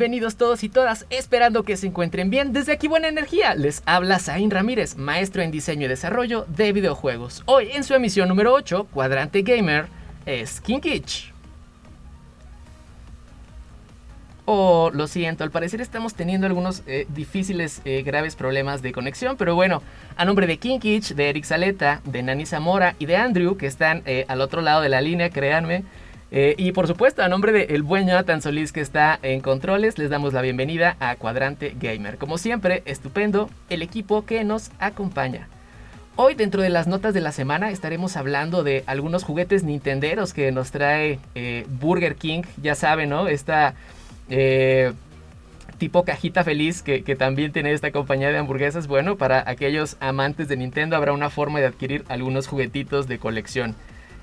Bienvenidos todos y todas, esperando que se encuentren bien. Desde aquí Buena Energía, les habla Zain Ramírez, maestro en diseño y desarrollo de videojuegos. Hoy en su emisión número 8, Cuadrante Gamer, es Kinkich. Oh, lo siento, al parecer estamos teniendo algunos eh, difíciles, eh, graves problemas de conexión, pero bueno, a nombre de Kinkich, de Eric Saleta, de Nani Zamora y de Andrew, que están eh, al otro lado de la línea, créanme, eh, y por supuesto, a nombre del el buen Jonathan Solís que está en controles, les damos la bienvenida a Cuadrante Gamer. Como siempre, estupendo el equipo que nos acompaña. Hoy dentro de las notas de la semana estaremos hablando de algunos juguetes nintenderos que nos trae eh, Burger King, ya saben, ¿no? Esta eh, tipo cajita feliz que, también tiene esta compañía de hamburguesas. Bueno, para aquellos amantes de Nintendo habrá una forma de adquirir algunos juguetitos de colección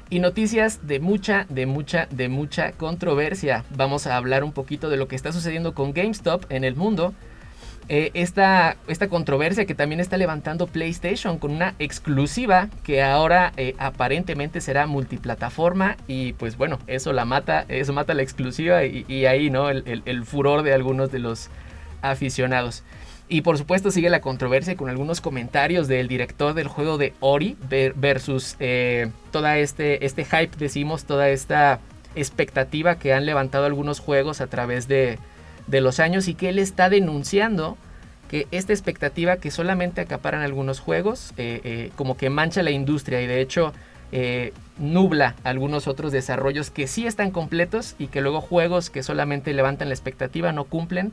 y noticias de mucha, de mucha, de mucha controversia. Vamos a hablar un poquito de lo que está sucediendo con GameStop en el mundo. Eh, esta, esta, controversia que también está levantando PlayStation con una exclusiva que ahora eh, aparentemente será multiplataforma y pues bueno, eso la mata, eso mata la exclusiva y, ahí, ¿no? el, furor de algunos de los aficionados. Y por supuesto sigue la controversia con algunos comentarios del director del juego de Ori versus eh, toda este, este hype, decimos, toda esta expectativa que han levantado algunos juegos a través de, de los años y que él está denunciando que esta expectativa que solamente acaparan algunos juegos eh, eh, como que mancha la industria y de hecho nubla algunos otros desarrollos que sí están completos y que luego juegos que solamente levantan la expectativa no cumplen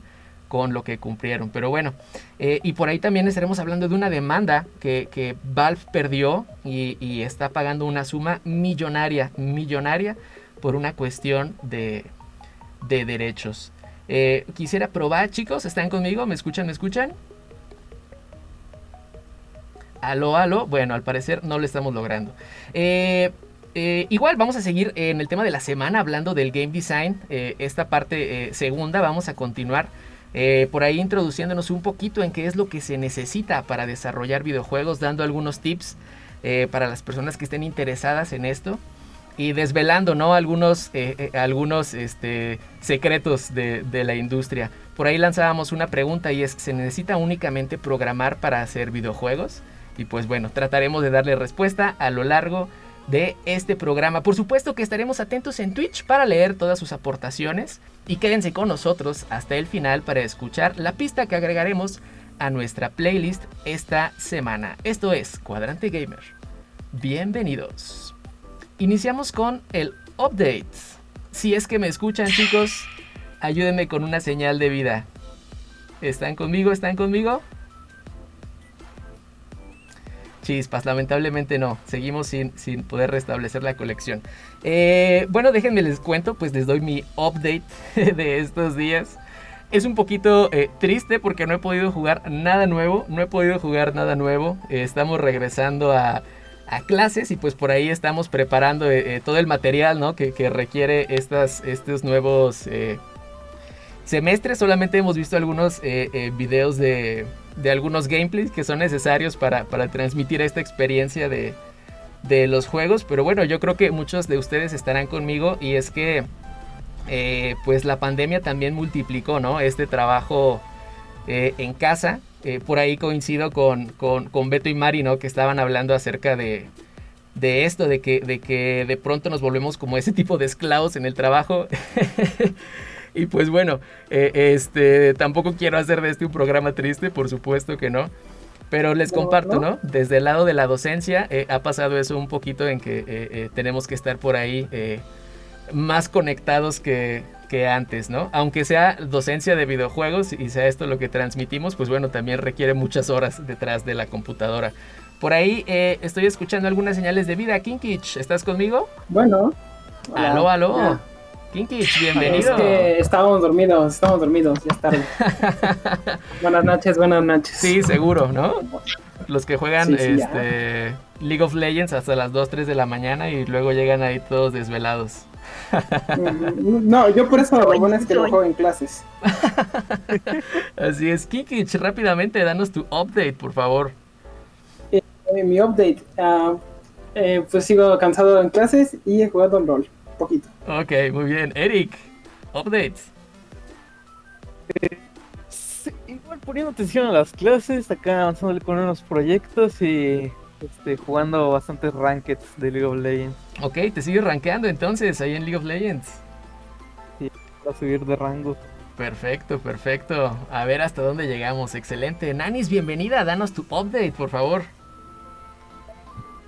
con lo que cumplieron. Pero bueno, eh, y por ahí también estaremos hablando de una demanda que, Valve perdió y, está pagando una suma millonaria, millonaria por una cuestión de, derechos. Eh, quisiera probar, chicos, ¿están conmigo? ¿Me escuchan? ¿Me escuchan? Aló, aló. Bueno, al parecer no lo estamos logrando. Eh, igual vamos a seguir en el tema de la semana hablando del game design. esta parte segunda vamos a continuar eh, por ahí introduciéndonos un poquito en qué es lo que se necesita para desarrollar videojuegos, dando algunos tips eh, para las personas que estén interesadas en esto y desvelando ¿no? algunos, eh, algunos este, secretos de, de, la industria. Por ahí lanzábamos una pregunta y es, ¿se necesita únicamente programar para hacer videojuegos? Y pues bueno, trataremos de darle respuesta a lo largo de este programa. Por supuesto que estaremos atentos en Twitch para leer todas sus aportaciones y quédense con nosotros hasta el final para escuchar la pista que agregaremos a nuestra playlist esta semana. Esto es Cuadrante Gamer. Bienvenidos. Iniciamos con el update. Si es que me escuchan chicos, ayúdenme con una señal de vida. ¿Están conmigo? ¿Están conmigo? Chispas, lamentablemente no. Seguimos sin, sin poder restablecer la colección. Eh, bueno, déjenme les cuento, pues les doy mi update de estos días. Es un poquito eh, triste porque no he podido jugar nada nuevo. No he podido jugar nada nuevo. Eh, estamos regresando a, a, clases y pues por ahí estamos preparando todo el material ¿no? que, que requiere estas, estos nuevos semestres. Solamente hemos visto algunos videos de de algunos gameplays que son necesarios para, transmitir esta experiencia de, los juegos. Pero bueno, yo creo que muchos de ustedes estarán conmigo y es que eh, pues la pandemia también multiplicó ¿no? este trabajo eh, en casa. Eh, por ahí coincido con, con, Beto y Mari, ¿no? que estaban hablando acerca de, de esto, de que, de que de pronto nos volvemos como ese tipo de esclavos en el trabajo. Y pues bueno, eh, este, tampoco quiero hacer de este un programa triste, por supuesto que no. Pero les comparto, ¿no? Desde el lado de la docencia eh, ha pasado eso un poquito en que eh, tenemos que estar por ahí más conectados que, que, antes, ¿no? Aunque sea docencia de videojuegos y sea esto lo que transmitimos, pues bueno, también requiere muchas horas detrás de la computadora. Por ahí estoy escuchando algunas señales de vida. Kinkich, ¿estás conmigo? Bueno. Aló, aló. Kinkich, bienvenido. Es que estábamos dormidos, estábamos dormidos, ya es tarde. buenas noches, buenas noches. Sí, seguro, ¿no? Los que juegan este, League of Legends hasta las 2, 3 de la mañana y luego llegan ahí todos desvelados. No, yo por eso lo bueno es que lo juego en clases. Así es, Kikich, rápidamente danos tu update, por favor. Eh, mi update, uh, eh, pues sigo cansado en clases y he jugado en rol, poquito. Ok, muy bien. Eric, updates. Eh, igual poniendo atención a las clases, acá avanzándole con unos proyectos y este, jugando bastantes rankeds de League of Legends. Ok, te sigues rankeando entonces ahí en League of Legends. Sí, a subir de rango. Perfecto, perfecto. A ver hasta dónde llegamos. Excelente. Nanis, bienvenida. Danos tu update, por favor.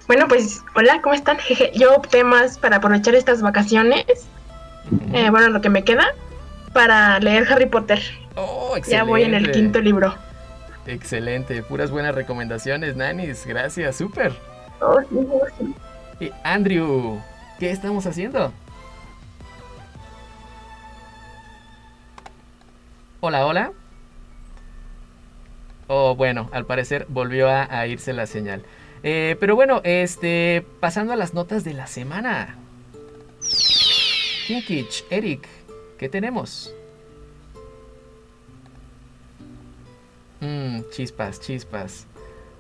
Bueno, pues hola, ¿cómo están? Yo opté más para aprovechar estas vacaciones, eh, bueno, lo que me queda, para leer Harry Potter. Oh, ya voy en el quinto libro. Excelente, puras buenas recomendaciones, Nanis. Gracias, súper. Oh, y Andrew, ¿qué estamos haciendo? Hola, hola. Oh, bueno, al parecer volvió a irse la señal. Eh, pero bueno, este, pasando a las notas de la semana. Kinkich, Eric, ¿qué tenemos? Mmm, chispas, chispas.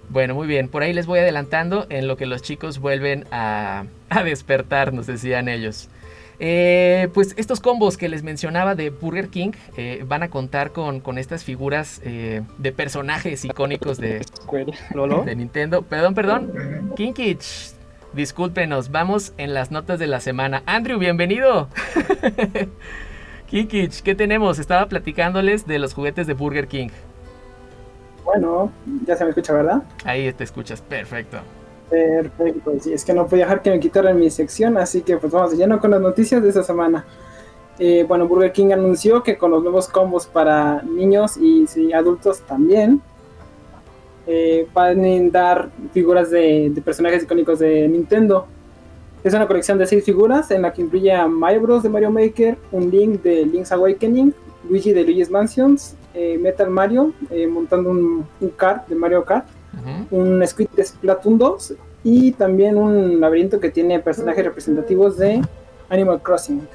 Bueno, muy bien, por ahí les voy adelantando en lo que los chicos vuelven a, a despertar, nos decían ellos. Eh, pues estos combos que les mencionaba de Burger King eh, van a contar con, estas figuras eh, de personajes icónicos de, de Nintendo. Perdón, perdón. Kinkich, discúlpenos, vamos en las notas de la semana. Andrew, bienvenido. Kinkich, ¿qué tenemos? Estaba platicándoles de los juguetes de Burger King. Bueno, ya se me escucha, ¿verdad? Ahí te escuchas, perfecto. Perfecto, es que no podía dejar que me quitaran mi sección, así que pues vamos lleno con las noticias de esta semana. Eh, bueno, Burger King anunció que con los nuevos combos para niños y adultos también eh, van a dar figuras de, personajes icónicos de Nintendo. Es una colección de seis figuras en la que incluye a Mario Bros. de Mario Maker, un Link de Link's Awakening, Luigi de Luigi's Mansions, eh, Metal Mario montando un, un kart de Mario Kart, un Squid de Splatoon 2 y también un laberinto que tiene personajes representativos de Animal Crossing.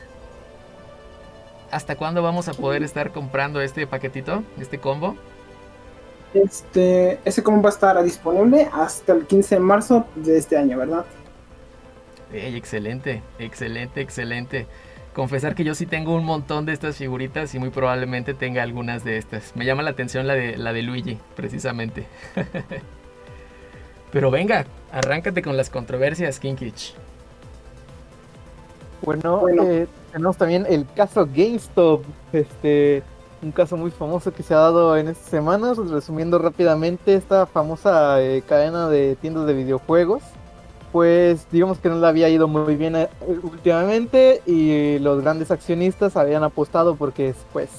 ¿Hasta cuándo vamos a poder estar comprando este paquetito, este combo? Este, ese combo va a estar disponible hasta el 15 de marzo de este año, ¿verdad? excelente, excelente, excelente. Confesar que yo sí tengo un montón de estas figuritas y muy probablemente tenga algunas de estas. Me llama la atención la de, la de Luigi, precisamente. Pero venga, arráncate con las controversias, Kinkich. Bueno, eh, tenemos también el caso GameStop, este, un caso muy famoso que se ha dado en estas semanas. Resumiendo rápidamente, esta famosa eh, cadena de tiendas de videojuegos, pues digamos que no le había ido muy bien eh, últimamente y los grandes accionistas habían apostado porque pues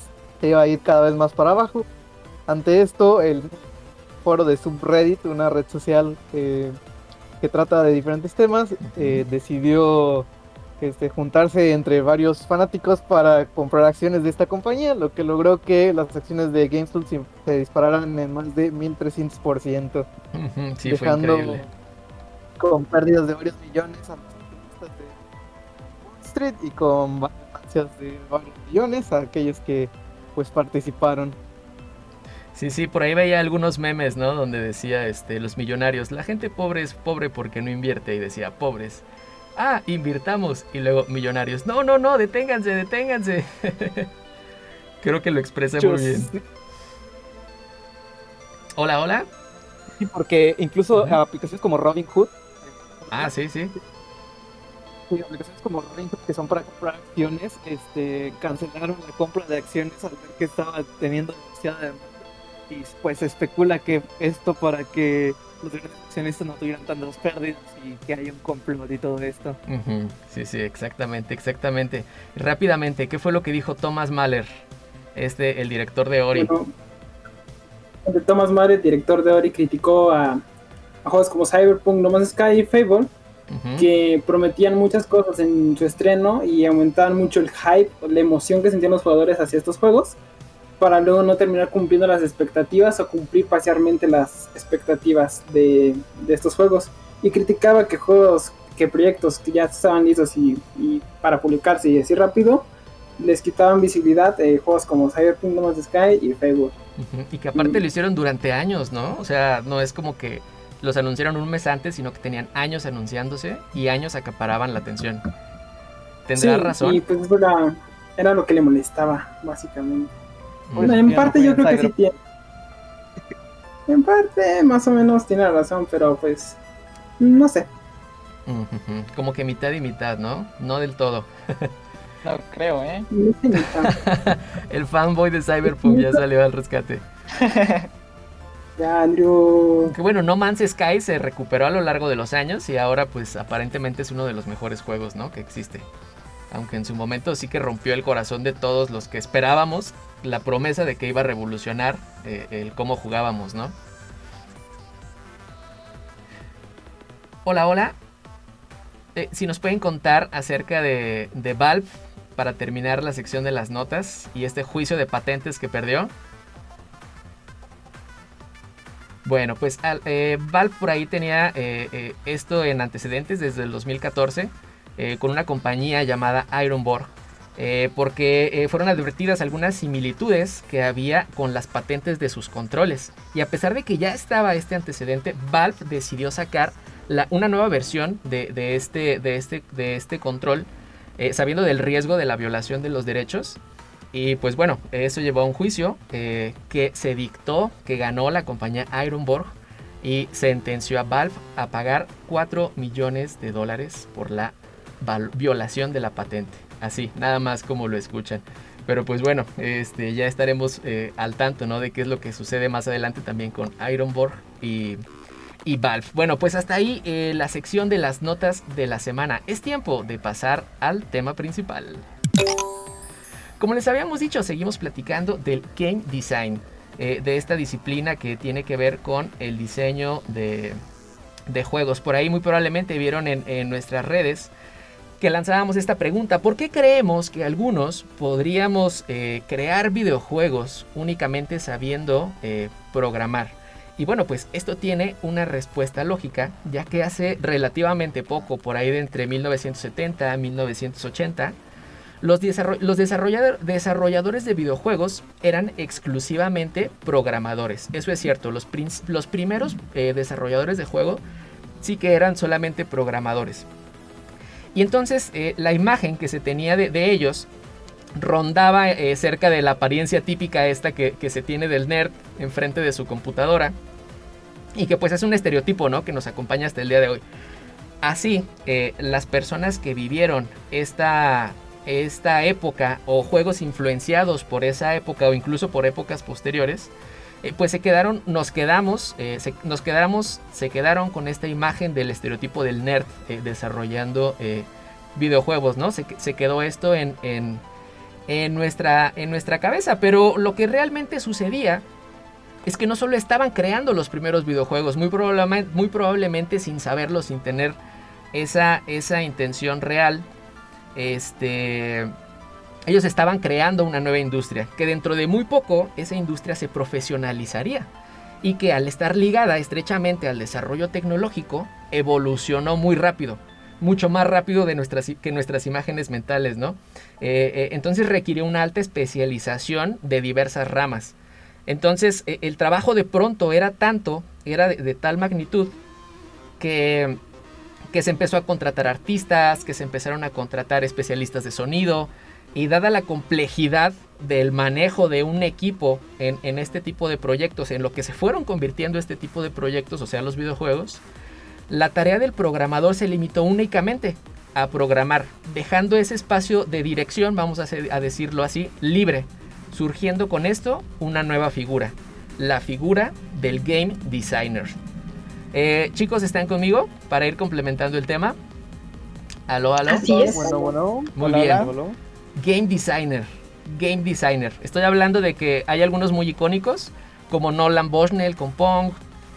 se iba a ir cada vez más para abajo. Ante esto, el foro de subreddit, una red social que, trata de diferentes temas, eh, decidió este, juntarse entre varios fanáticos para comprar acciones de esta compañía, lo que logró que las acciones de GameStop se dispararan en más de 1300%, dejando con pérdidas de varios millones a los de Wall Street y con ganancias de varios millones a aquellos que pues participaron. Sí, sí, por ahí veía algunos memes, ¿no? Donde decía, este, los millonarios, la gente pobre es pobre porque no invierte. Y decía, pobres. Ah, invirtamos. Y luego, millonarios, no, no, no, deténganse, deténganse. Creo que lo expresa muy bien. Hola, hola. Sí, porque incluso aplicaciones como Robinhood. Ah, sí, sí. Sí, aplicaciones como Robinhood que son para comprar acciones, este, cancelaron la compra de acciones al ver que estaba teniendo demasiada demanda y pues se especula que esto para que los accionistas no tuvieran tantas pérdidas y que haya un complot y todo esto. Sí, sí, exactamente, exactamente. Rápidamente, ¿qué fue lo que dijo Thomas Mahler, este, el director de Ori? Thomas Mahler, director de Ori, criticó a, juegos como Cyberpunk, No Man's Sky y Fable que prometían muchas cosas en su estreno y aumentaban mucho el hype, la emoción que sentían los jugadores hacia estos juegos, para luego no terminar cumpliendo las expectativas o cumplir parcialmente las expectativas de, estos juegos. Y criticaba que juegos, que proyectos que ya estaban listos y, para publicarse y así rápido, les quitaban visibilidad eh, juegos como Cyberpunk No Sky y Facebook. Y que aparte lo hicieron durante años, ¿no? O sea, no es como que los anunciaron un mes antes, sino que tenían años anunciándose y años acaparaban la atención. ¿Tendrá razón? Y pues era, era, lo que le molestaba, básicamente. Mm. Bueno, en parte yo creo que sí tiene. En parte, más o menos tiene razón, pero pues. No sé. Como que mitad y mitad, ¿no? No del todo. no creo, ¿eh? El fanboy de Cyberpunk ya salió al rescate. Ya, Andrew. Que bueno, No Man's Sky se recuperó a lo largo de los años y ahora pues aparentemente es uno de los mejores juegos, ¿no? Que existe. Aunque en su momento sí que rompió el corazón de todos los que esperábamos la promesa de que iba a revolucionar eh, el cómo jugábamos, ¿no? Hola, hola. Eh, si nos pueden contar acerca de, de Valve para terminar la sección de las notas y este juicio de patentes que perdió. Bueno, pues eh, Valve por ahí tenía esto en antecedentes desde el 2014 con una compañía llamada Ironborg. Porque fueron advertidas algunas similitudes que había con las patentes de sus controles. Y a pesar de que ya estaba este antecedente, Valve decidió sacar una nueva versión de, este, este, este control, sabiendo del riesgo de la violación de los derechos. Y pues bueno, eso llevó a un juicio eh, que se dictó, que ganó la compañía Ironborg y sentenció a Valve a pagar 4 millones de dólares por la violación de la patente. Así, nada más como lo escuchan. Pero pues bueno, este, ya estaremos eh, al tanto ¿no? de qué es lo que sucede más adelante también con Ironborg y, y Valve. Bueno, pues hasta ahí eh, la sección de las notas de la semana. Es tiempo de pasar al tema principal. Como les habíamos dicho, seguimos platicando del game design, eh, de esta disciplina que tiene que ver con el diseño de, juegos. Por ahí muy probablemente vieron en, nuestras redes que lanzábamos esta pregunta, ¿por qué creemos que algunos podríamos eh, crear videojuegos únicamente sabiendo eh, programar? Y bueno, pues esto tiene una respuesta lógica, ya que hace relativamente poco, por ahí de entre 1970 y 1980, los, desarrolladores de videojuegos eran exclusivamente programadores. Eso es cierto, los, primeros eh, desarrolladores de juego sí que eran solamente programadores. Y entonces eh, la imagen que se tenía de, ellos rondaba eh, cerca de la apariencia típica esta que, que, se tiene del nerd enfrente de su computadora. Y que pues es un estereotipo, ¿no? Que nos acompaña hasta el día de hoy. Así, las personas que vivieron esta, esta época o juegos influenciados por esa época o incluso por épocas posteriores, eh, pues se quedaron, nos quedamos, eh, se, nos quedamos, se quedaron con esta imagen del estereotipo del nerd eh, desarrollando videojuegos, ¿no? Se, quedó esto en, en, nuestra, en nuestra cabeza, pero lo que realmente sucedía es que no solo estaban creando los primeros videojuegos, muy, probablemente, muy probablemente sin saberlo, sin tener esa, esa intención real, este, ellos estaban creando una nueva industria, que dentro de muy poco esa industria se profesionalizaría y que al estar ligada estrechamente al desarrollo tecnológico, evolucionó muy rápido, mucho más rápido de nuestras, que nuestras imágenes mentales, ¿no? Eh, eh, entonces requirió una alta especialización de diversas ramas. Entonces eh, el trabajo de pronto era tanto, era de tal magnitud, que que se empezó a contratar artistas, que se empezaron a contratar especialistas de sonido, y dada la complejidad del manejo de un equipo en, este tipo de proyectos, en lo que se fueron convirtiendo este tipo de proyectos, o sea, los videojuegos, la tarea del programador se limitó únicamente a programar, dejando ese espacio de dirección, vamos a, a decirlo así, libre, surgiendo con esto una nueva figura, la figura del game designer. Eh, chicos, ¿están conmigo para ir complementando el tema? Aló, aló. Así es. Bueno, bueno. Muy bien. Game designer. Game designer. Estoy hablando de que hay algunos muy icónicos, como Nolan Bushnell con Pong,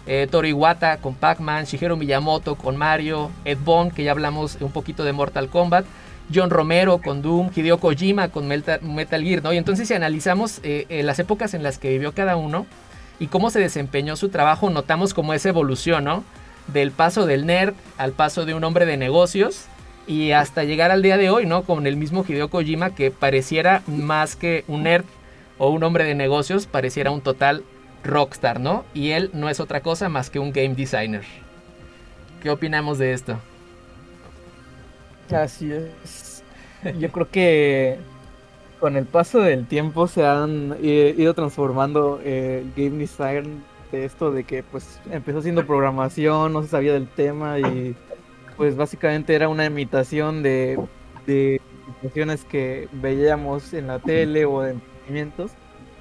eh, Iwata con Pac-Man, Shigeru Miyamoto con Mario, Ed Boon, que ya hablamos un poquito de Mortal Kombat, John Romero con Doom, Hideo Kojima con Metal, Gear, ¿no? Y entonces si analizamos eh, eh, las épocas en las que vivió cada uno y cómo se desempeñó su trabajo, notamos como esa evolución. Del paso del nerd al paso de un hombre de negocios y hasta llegar al día de hoy, ¿no? Con el mismo Hideo Kojima que pareciera más que un nerd o un hombre de negocios, pareciera un total rockstar, ¿no? Y él no es otra cosa más que un game designer. ¿Qué opinamos de esto? Así es. Yo creo que con el paso del tiempo se han ido transformando eh, el game design de esto de que pues empezó haciendo programación, no se sabía del tema y pues básicamente era una imitación de, de situaciones que veíamos en la tele o de emprendimientos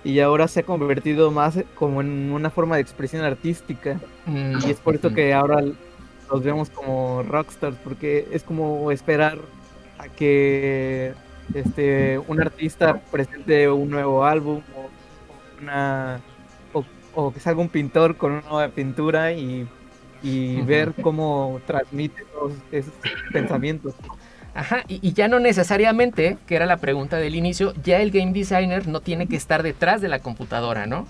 y ahora se ha convertido más como en una forma de expresión artística mm. y es por eso que ahora los vemos como rockstars porque es como esperar a que este un artista presente un nuevo álbum o una o, que salga un pintor con una nueva pintura y, ver cómo transmite todos esos pensamientos. Ajá, y, ya no necesariamente, que era la pregunta del inicio, ya el game designer no tiene que estar detrás de la computadora, ¿no?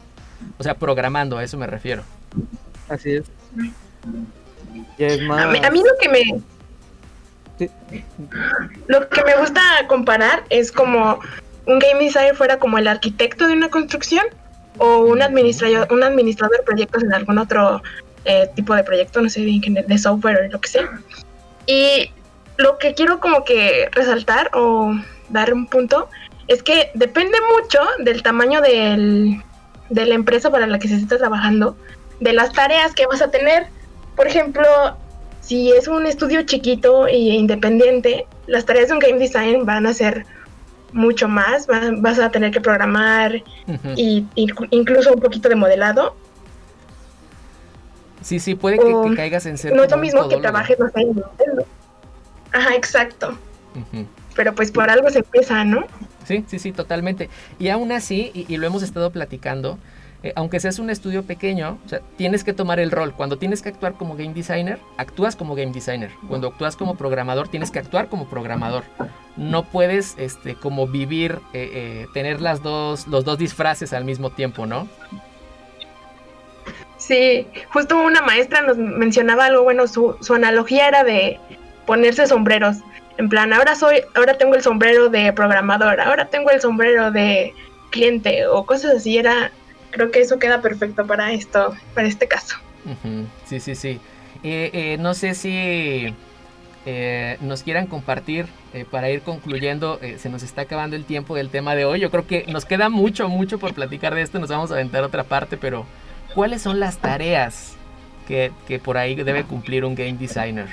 O sea, programando, a eso me refiero. Así es. a, mí, lo que me... Lo que me gusta comparar es como un game designer fuera como el arquitecto de una construcción o un administrador, un administrador de proyectos en algún otro eh, tipo de proyecto, no sé, de, de software o lo que sea. Y lo que quiero como que resaltar o dar un punto es que depende mucho del tamaño del, de la empresa para la que se está trabajando, de las tareas que vas a tener. Por ejemplo, si es un estudio chiquito e independiente, las tareas de un game design van a ser mucho más, vas a tener que programar y, incluso un poquito de modelado. Sí, sí, puede que, caigas en ser. No es lo mismo que trabajes no en Nintendo. Ajá, exacto. Pero pues por algo se empieza, ¿no? Sí, sí, sí, totalmente. Y aún así, y, lo hemos estado platicando, eh, aunque seas un estudio pequeño, o sea, tienes que tomar el rol. Cuando tienes que actuar como game designer, actúas como game designer. Cuando actúas como programador, tienes que actuar como programador. No puedes, este, como vivir, eh, eh, tener las dos, los dos disfraces al mismo tiempo, ¿no? Sí, justo una maestra nos mencionaba algo, bueno, su, su analogía era de ponerse sombreros. En plan, ahora soy, ahora tengo el sombrero de programador, ahora tengo el sombrero de cliente o cosas así. Era, creo que eso queda perfecto para esto, para este caso. Sí, sí, sí. Eh, eh, no sé si eh, nos quieran compartir para ir concluyendo. se nos está acabando el tiempo del tema de hoy. Yo creo que nos queda mucho, mucho por platicar de esto. Nos vamos a aventar otra parte, pero ¿cuáles son las tareas que, que por ahí debe cumplir un game designer?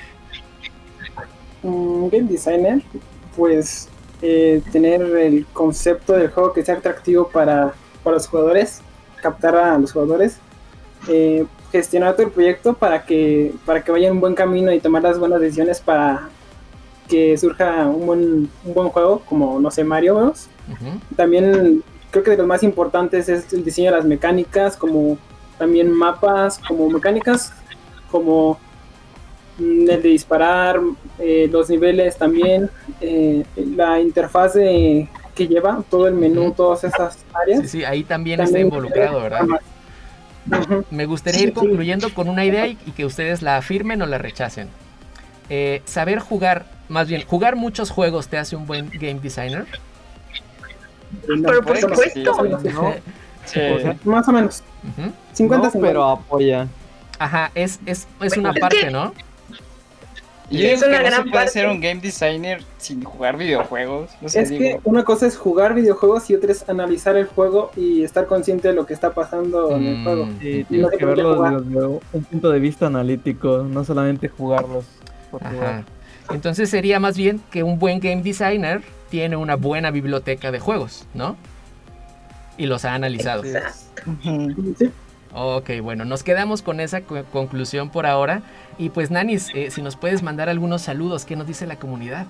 un game designer, pues eh, tener el concepto del juego que sea atractivo para, los jugadores, captar a los jugadores, eh, gestionar todo el proyecto para que, para que vaya en un buen camino y tomar las buenas decisiones para que surja un buen, un buen juego, como no sé, Mario Bros. También creo que de los más importantes es el diseño de las mecánicas, como también mapas, como mecánicas, como el de disparar, eh, los niveles también, eh, la interfaz de, que lleva todo el menú, todas esas áreas. Sí, sí, ahí también, está involucrado, ¿verdad? Me gustaría ir concluyendo con una idea y, que ustedes la afirmen o la rechacen. Eh, saber jugar, más bien, jugar muchos juegos te hace un buen game designer. Pero por supuesto. más o menos. 50, pero apoya. Ajá, es, es, es una parte, ¿no? Y es una gran no puede ser un game designer sin jugar videojuegos. es que una cosa es jugar videojuegos y otra es analizar el juego y estar consciente de lo que está pasando en el mm, juego. Sí, tienes que verlo desde un punto de vista analítico, no solamente jugarlos. Entonces sería más bien que un buen game designer tiene una buena biblioteca de juegos, ¿no? Y los ha analizado. Sí. Ok, bueno, nos quedamos con esa conclusión por ahora. Y pues Nanis, eh, si nos puedes mandar algunos saludos, ¿qué nos dice la comunidad?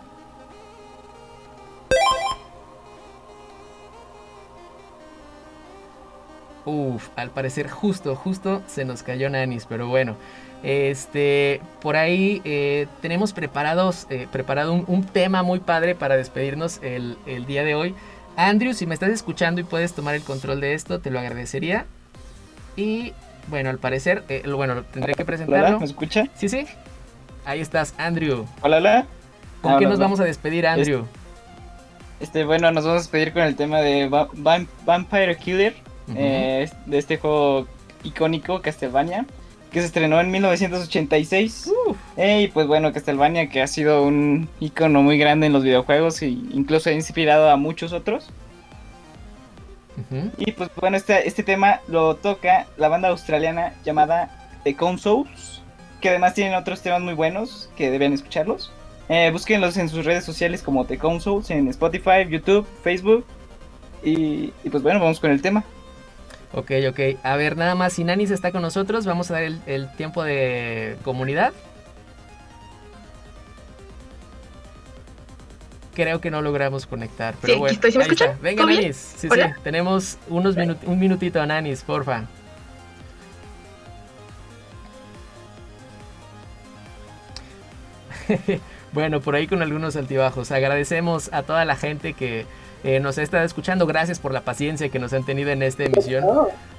Uf, al parecer justo, justo se nos cayó Nanis, pero bueno. Este, por ahí eh, tenemos preparados, eh, preparado un, tema muy padre para despedirnos el, día de hoy. Andrew, si me estás escuchando y puedes tomar el control de esto, te lo agradecería. Y bueno, al parecer, eh, bueno, tendré que presentarlo. ¿Me escucha? Sí, sí. Ahí estás, Andrew. Hola, hola. ¿Con qué nos vamos a despedir, Andrew? Este, bueno, nos vamos a despedir con el tema de Vampire Killer, de este juego icónico, Castlevania que se estrenó en 1986. Y pues bueno, Castlevania que ha sido un icono muy grande en los videojuegos e incluso ha inspirado a muchos otros. Y pues bueno, este, este tema lo toca la banda australiana llamada The Consoles, que además tienen otros temas muy buenos que deben escucharlos. Eh, búsquenlos en sus redes sociales como The Consoles, en Spotify, YouTube, Facebook. y pues bueno, vamos con el tema. Ok, ok. A ver, nada más, si Nanis está con nosotros, vamos a dar el, tiempo de comunidad. Creo que no logramos conectar, pero bueno. Estoy, ¿sí Venga, Nanis. Sí, sí. Tenemos unos un minutito a Nanis, porfa. bueno, por ahí con algunos altibajos. Agradecemos a toda la gente que eh, nos ha estado escuchando. Gracias por la paciencia que nos han tenido en esta emisión.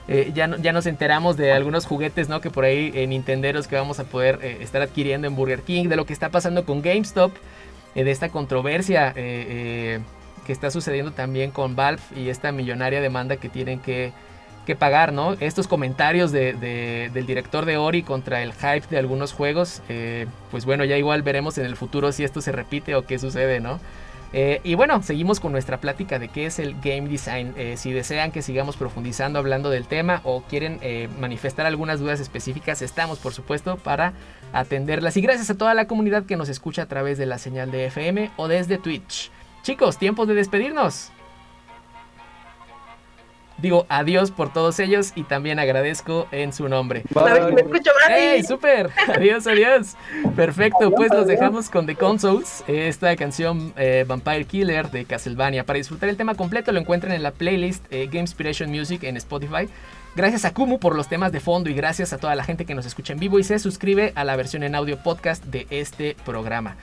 Eh, ya, ya nos enteramos de algunos juguetes, ¿no? Que por ahí en Nintenderos que vamos a poder eh, estar adquiriendo en Burger King, de lo que está pasando con GameStop, de esta controversia que está sucediendo también con Valve y esta millonaria demanda que tienen que, pagar, ¿no? Estos comentarios del director de Ori contra el hype de algunos juegos, pues bueno, ya igual veremos en el futuro si esto se repite o qué sucede, ¿no? Eh, y bueno, seguimos con nuestra plática de qué es el game design. Eh, si desean que sigamos profundizando hablando del tema o quieren eh, manifestar algunas dudas específicas, estamos por supuesto para atenderlas. Y gracias a toda la comunidad que nos escucha a través de la señal de FM o desde Twitch. Chicos, tiempo de despedirnos digo adiós por todos ellos y también agradezco en su nombre. A ver si me escucho, ¡Ey, súper! Adiós, adiós. Perfecto, pues los dejamos con The Consoles, esta canción eh, Vampire Killer de Castlevania. Para disfrutar el tema completo lo encuentran en la playlist eh, Game Inspiration Music en Spotify. Gracias a Kumu por los temas de fondo y gracias a toda la gente que nos escucha en vivo y se suscribe a la versión en audio podcast de este programa.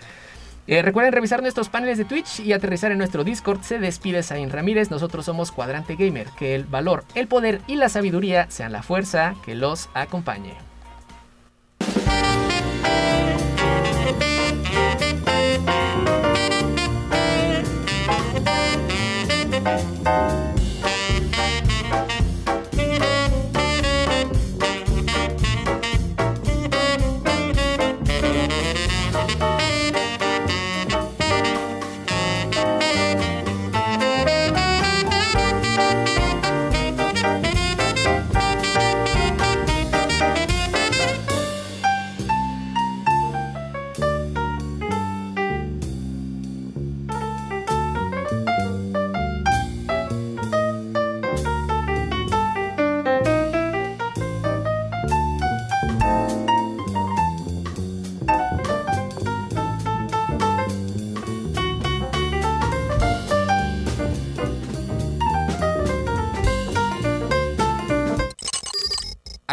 Eh, recuerden revisar nuestros paneles de Twitch y aterrizar en nuestro Discord. Se despide Zain Ramírez. Nosotros somos Cuadrante Gamer. Que el valor, el poder y la sabiduría sean la fuerza que los acompañe.